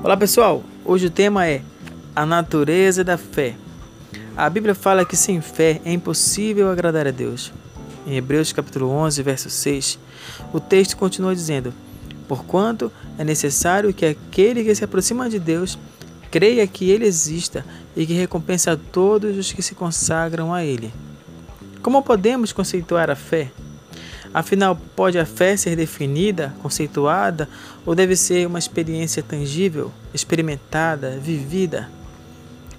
Olá pessoal, hoje o tema é a natureza da fé. A Bíblia fala que sem fé é impossível agradar a Deus. Em Hebreus capítulo 11, verso 6, o texto continua dizendo: Porquanto é necessário que aquele que se aproxima de Deus creia que ele exista e que recompensa a todos os que se consagram a ele. Como podemos conceituar a fé? Afinal, pode a fé ser definida, conceituada, ou deve ser uma experiência tangível, experimentada, vivida?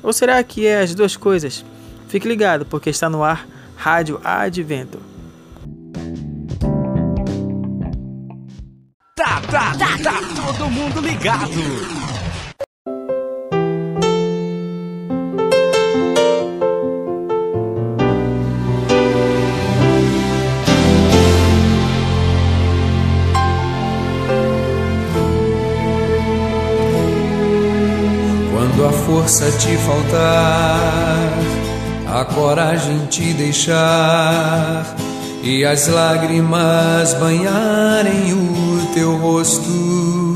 Ou será que é as duas coisas? Fique ligado, porque está no ar Rádio Advento. Tá, tá, tá, tá todo mundo ligado. Te faltar, a coragem te deixar e as lágrimas banharem o teu rosto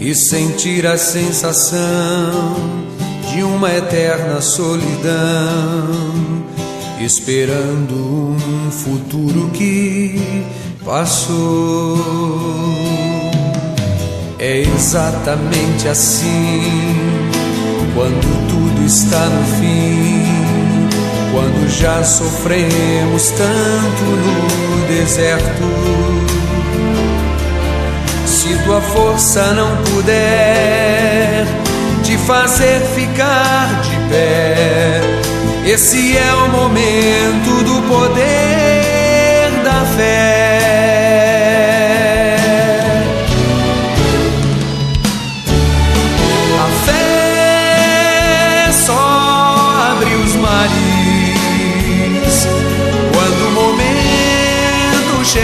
e sentir a sensação de uma eterna solidão, esperando um futuro que passou. É exatamente assim quando tudo está no fim, quando já sofremos tanto no deserto. Se tua força não puder te fazer ficar de pé, esse é o momento do poder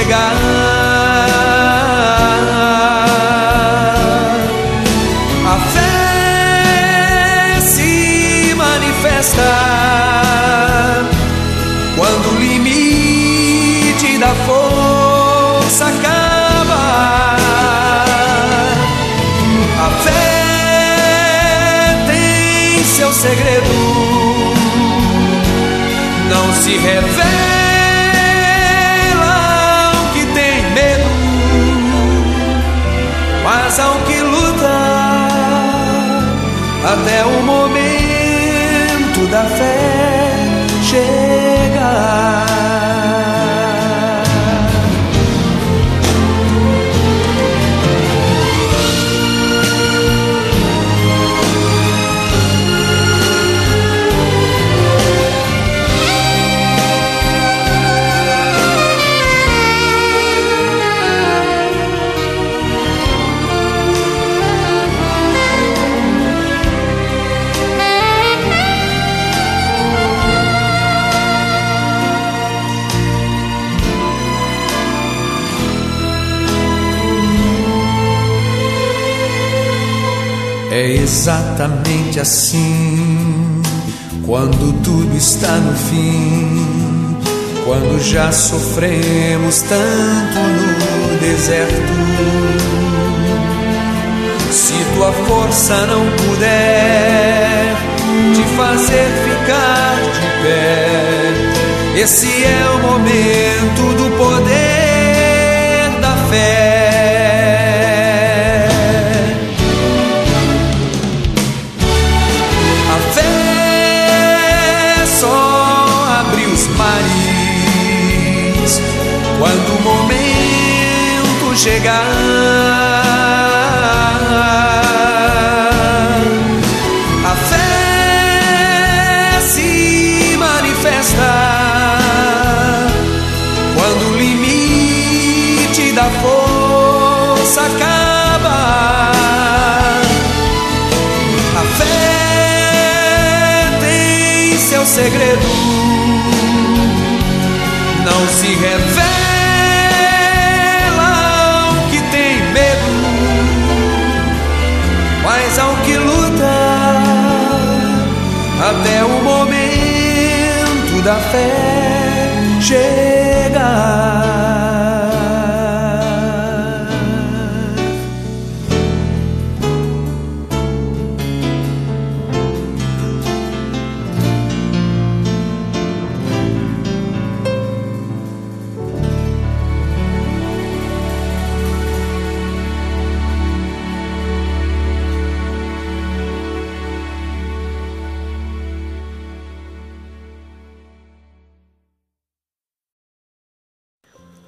chegar. A fé se manifesta quando o limite da força acaba. A fé tem seu segredo, não se revela. Mas ao que lutar até o momento da fé chegar. Exatamente assim quando tudo está no fim, quando já sofremos tanto no deserto. Se tua força não puder te fazer ficar de pé, esse é o força acaba. A fé tem seu segredo, não se revela. até o momento da fé chegar.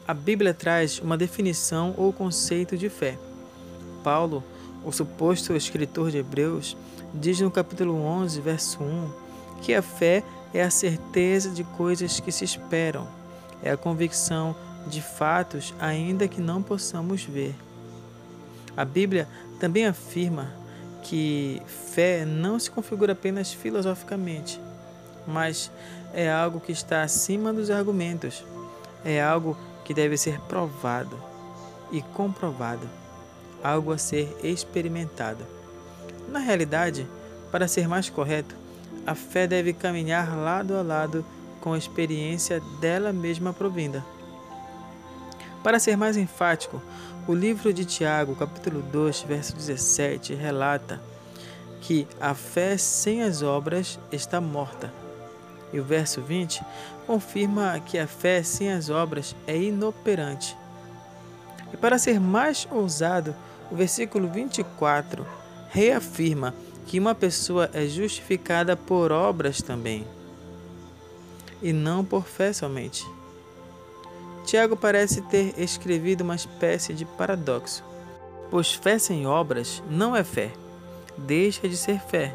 A Bíblia traz uma definição ou conceito de fé. Paulo, o suposto escritor de Hebreus, diz no capítulo 11, verso 1, que a fé é a certeza de coisas que se esperam, é a convicção de fatos ainda que não possamos ver. A Bíblia também afirma que fé não se configura apenas filosoficamente, mas é algo que está acima dos argumentos, é algo que deve ser provado e comprovado, algo a ser experimentado. Na realidade, para ser mais correto, a fé deve caminhar lado a lado com a experiência dela mesma provinda. Para ser mais enfático, o livro de Tiago, capítulo 2, verso 17, relata que a fé sem as obras está morta. E o verso 20 confirma que a fé sem as obras é inoperante. E para ser mais ousado, o versículo 24 reafirma que uma pessoa é justificada por obras também, e não por fé somente. Tiago parece ter escrevido uma espécie de paradoxo, pois fé sem obras não é fé, deixa de ser fé.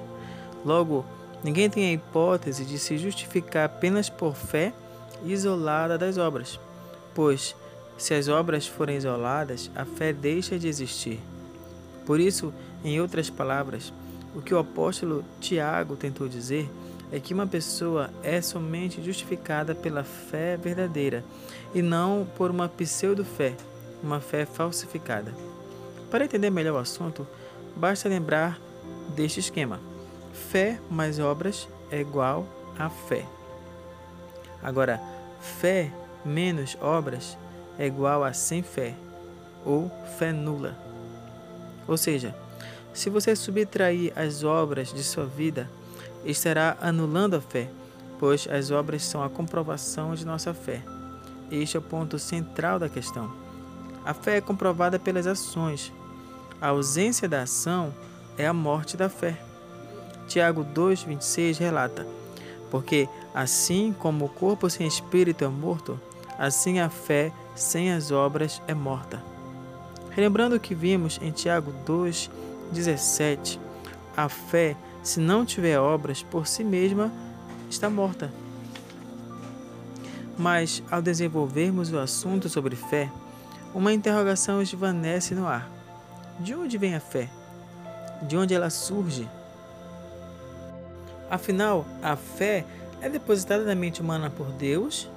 Logo, ninguém tem a hipótese de se justificar apenas por fé isolada das obras, pois se as obras forem isoladas, a fé deixa de existir. Por isso, em outras palavras, o que o apóstolo Tiago tentou dizer é que uma pessoa é somente justificada pela fé verdadeira e não por uma pseudo-fé, uma fé falsificada. Para entender melhor o assunto, basta lembrar deste esquema: fé mais obras é igual a fé. Agora, fé menos obras é igual a sem fé ou fé nula. Ou seja, se você subtrair as obras de sua vida, estará anulando a fé, pois as obras são a comprovação de nossa fé. Este é o ponto central da questão. A fé é comprovada pelas ações. A ausência da ação é a morte da fé. Tiago 2,26 relata: Porque assim como o corpo sem espírito é morto, assim a fé sem as obras é morta. Relembrando o que vimos em Tiago 2,17, a fé, se não tiver obras por si mesma, está morta. Mas, ao desenvolvermos o assunto sobre fé, uma interrogação esvanece no ar. De onde vem a fé? De onde ela surge? Afinal, a fé é depositada na mente humana por Deus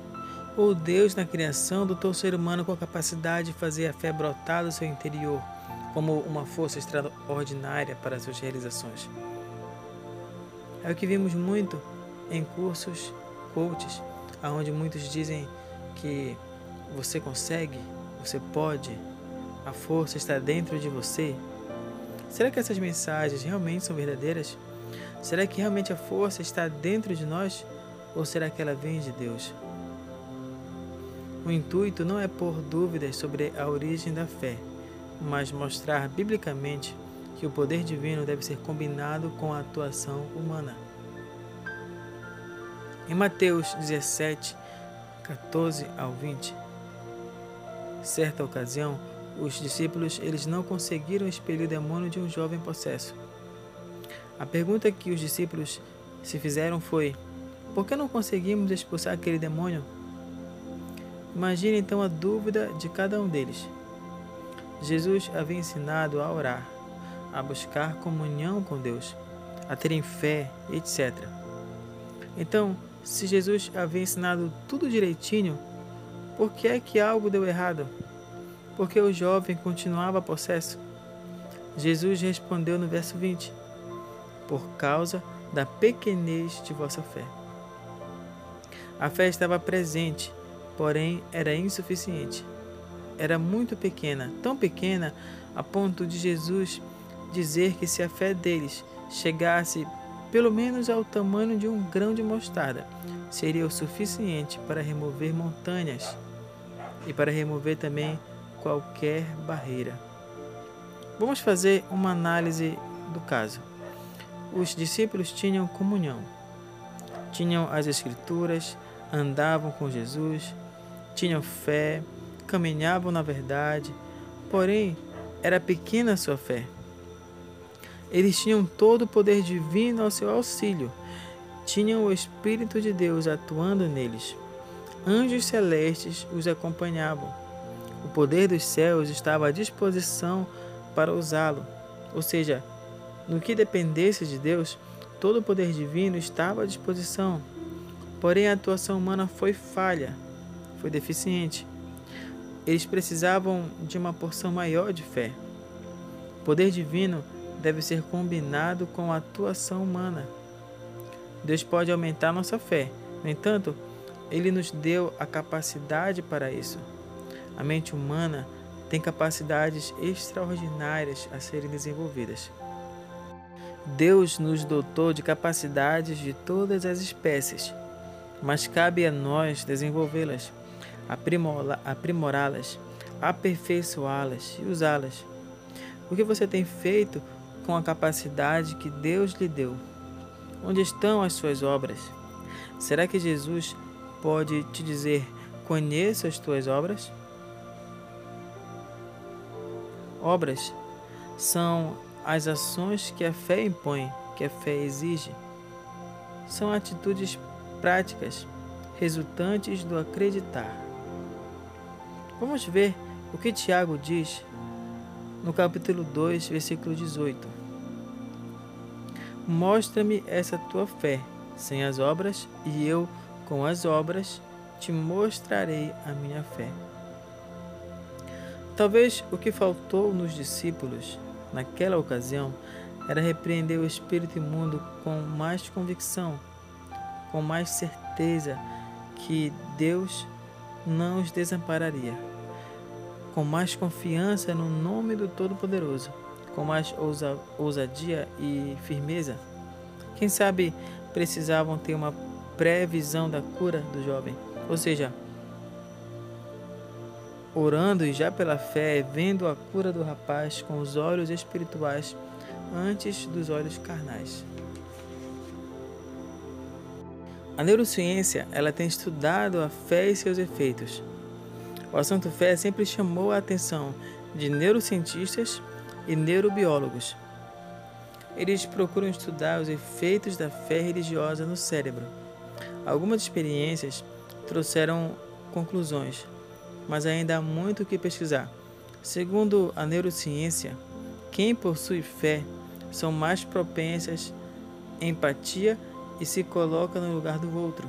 ou Deus na criação dotou o ser humano com a capacidade de fazer a fé brotar do seu interior como uma força extraordinária para suas realizações? É o que vimos muito em cursos, coaches, aonde muitos dizem que você consegue, você pode, a força está dentro de você. Será que essas mensagens realmente são verdadeiras? Será que realmente a força está dentro de nós ou será que ela vem de Deus? O intuito não é pôr dúvidas sobre a origem da fé, mas mostrar biblicamente que o poder divino deve ser combinado com a atuação humana. Em Mateus 17, 14 ao 20, certa ocasião, os discípulos eles não conseguiram expelir o demônio de um jovem possesso. A pergunta que os discípulos se fizeram foi: por que não conseguimos expulsar aquele demônio? Imagine então a dúvida de cada um deles. Jesus havia ensinado a orar, a buscar comunhão com Deus, a terem fé, etc. Então, se Jesus havia ensinado tudo direitinho, por que é que algo deu errado? Porque o jovem continuava possesso? Jesus respondeu no verso 20: Por causa da pequenez de vossa fé. A fé estava presente, porém era insuficiente. Era muito pequena, tão pequena a ponto de Jesus dizer que se a fé deles chegasse pelo menos ao tamanho de um grão de mostarda, seria o suficiente para remover montanhas e para remover também qualquer barreira. Vamos fazer uma análise do caso. Os discípulos tinham comunhão, tinham as Escrituras, andavam com Jesus, tinham fé, caminhavam na verdade, porém era pequena a sua fé. Eles tinham todo o poder divino ao seu auxílio, tinham o Espírito de Deus atuando neles. Anjos celestes os acompanhavam. O poder dos céus estava à disposição para usá-lo, ou seja, no que dependesse de Deus, todo o poder divino estava à disposição. Porém, a atuação humana foi falha, foi deficiente. Eles precisavam de uma porção maior de fé. O poder divino deve ser combinado com a atuação humana. Deus pode aumentar nossa fé, no entanto, Ele nos deu a capacidade para isso. A mente humana tem capacidades extraordinárias a serem desenvolvidas. Deus nos dotou de capacidades de todas as espécies, mas cabe a nós desenvolvê-las, aprimorá-las, aperfeiçoá-las e usá-las. O que você tem feito com a capacidade que Deus lhe deu? Onde estão as suas obras? Será que Jesus pode te dizer: Conheço as tuas obras? Obras são as ações que a fé impõe, que a fé exige. São atitudes práticas resultantes do acreditar. Vamos ver o que Tiago diz no capítulo 2, versículo 18. Mostra-me essa tua fé sem as obras, e eu, com as obras, te mostrarei a minha fé. Talvez o que faltou nos discípulos naquela ocasião era repreender o espírito imundo com mais convicção, com mais certeza que Deus não os desampararia, com mais confiança no nome do Todo-Poderoso, com mais ousa, ousadia e firmeza. Quem sabe precisavam ter uma previsão da cura do jovem, ou seja, orando e já pela fé, vendo a cura do rapaz com os olhos espirituais antes dos olhos carnais. A neurociência ela tem estudado a fé e seus efeitos. O assunto fé sempre chamou a atenção de neurocientistas e neurobiólogos. Eles procuram estudar os efeitos da fé religiosa no cérebro. Algumas experiências trouxeram conclusões, mas ainda há muito o que pesquisar. Segundo a neurociência, quem possui fé são mais propensas à empatia e se coloca no lugar do outro.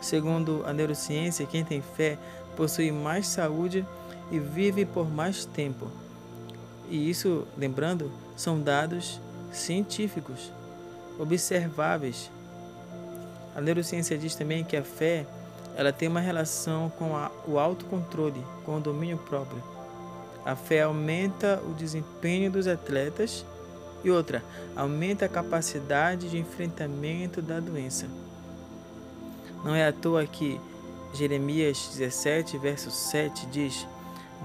Segundo a neurociência, quem tem fé possui mais saúde e vive por mais tempo. E isso, lembrando, são dados científicos, observáveis. A neurociência diz também que a fé ela tem uma relação com a, o autocontrole, com o domínio próprio. A fé aumenta o desempenho dos atletas e outra, aumenta a capacidade de enfrentamento da doença. Não é à toa que Jeremias 17, verso 7 diz: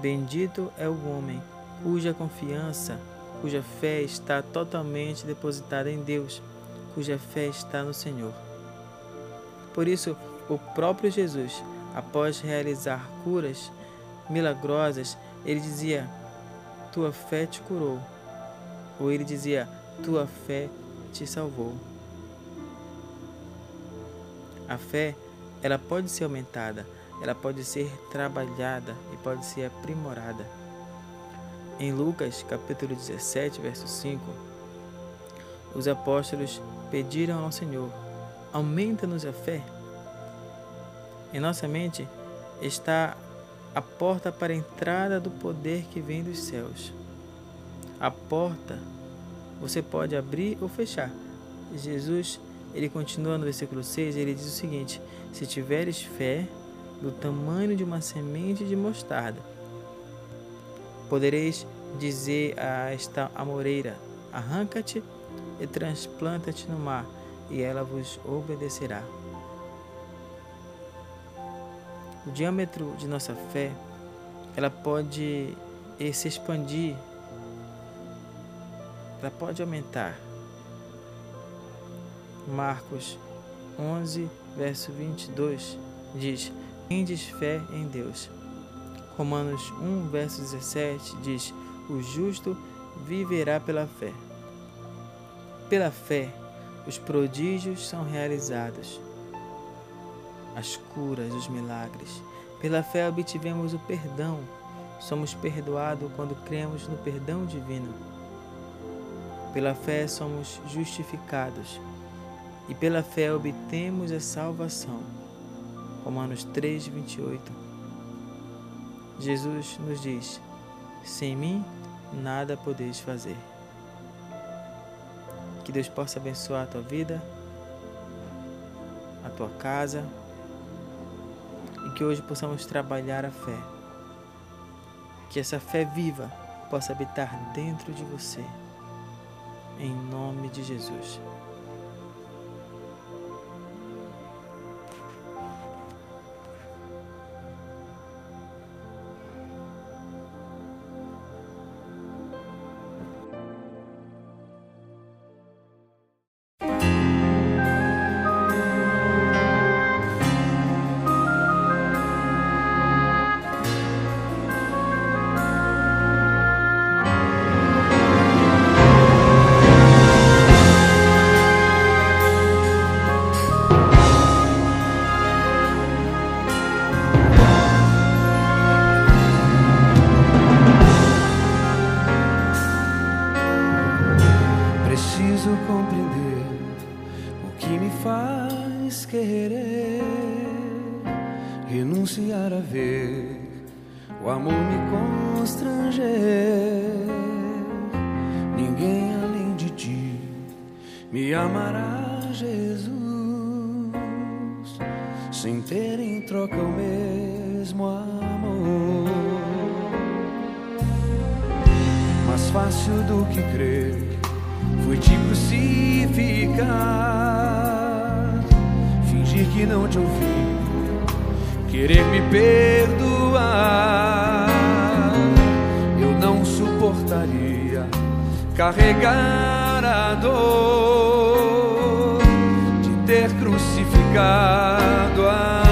Bendito é o homem cuja confiança, cuja fé está totalmente depositada em Deus, cuja fé está no Senhor. Por isso, o próprio Jesus, após realizar curas milagrosas, ele dizia: Tua fé te curou. Ou ele dizia: Tua fé te salvou. A fé, ela pode ser aumentada, ela pode ser trabalhada e pode ser aprimorada. Em Lucas, capítulo 17, verso 5, os apóstolos pediram ao Senhor: Aumenta-nos a fé. Em nossa mente está a porta para a entrada do poder que vem dos céus. A porta você pode abrir ou fechar. Jesus, ele continua no versículo 6, ele diz o seguinte: Se tiveres fé do tamanho de uma semente de mostarda, podereis dizer a esta amoreira: Arranca-te e transplanta-te no mar, e ela vos obedecerá. O diâmetro de nossa fé, ela pode se expandir, ela pode aumentar. Marcos 11, verso 22 diz: tendes fé em Deus. Romanos 1, verso 17 diz: O justo viverá pela fé. Pela fé, os prodígios são realizados, as curas, os milagres. Pela fé obtivemos o perdão. Somos perdoados quando cremos no perdão divino. Pela fé somos justificados e pela fé obtemos a salvação. Romanos 3, 28. Jesus nos diz: Sem mim nada podeis fazer. Que Deus possa abençoar a tua vida, a tua casa que hoje possamos trabalhar a fé. Que essa fé viva possa habitar dentro de você. Em nome de Jesus. Mais fácil do que crer foi te crucificar, fingir que não te ouvi querer me perdoar. Eu não suportaria carregar a dor de ter crucificado amor.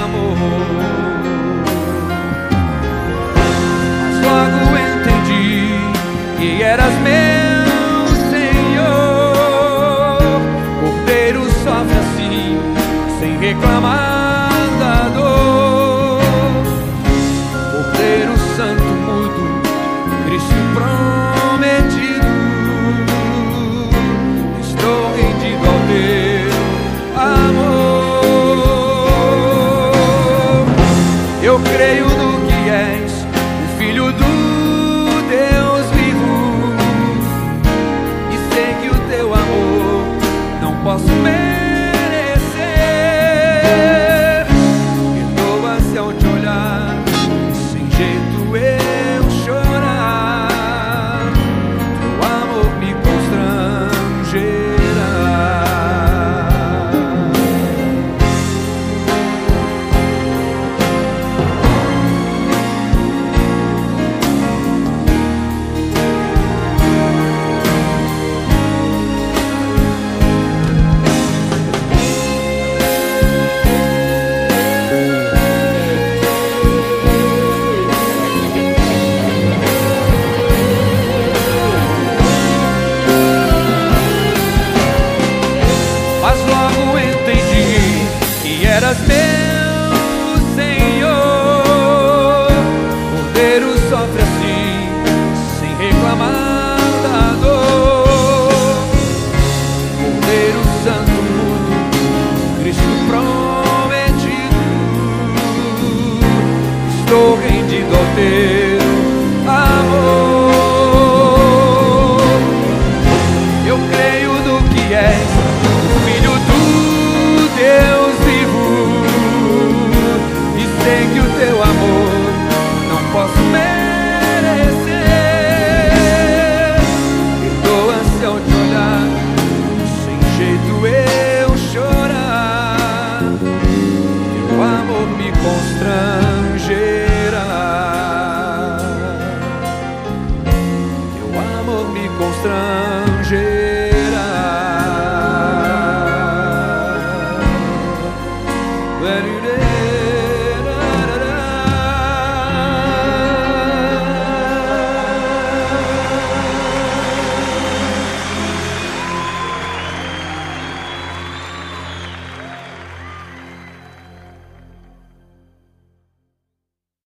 Eras meu Senhor. Cordeiro sofre assim, sem reclamar da dor.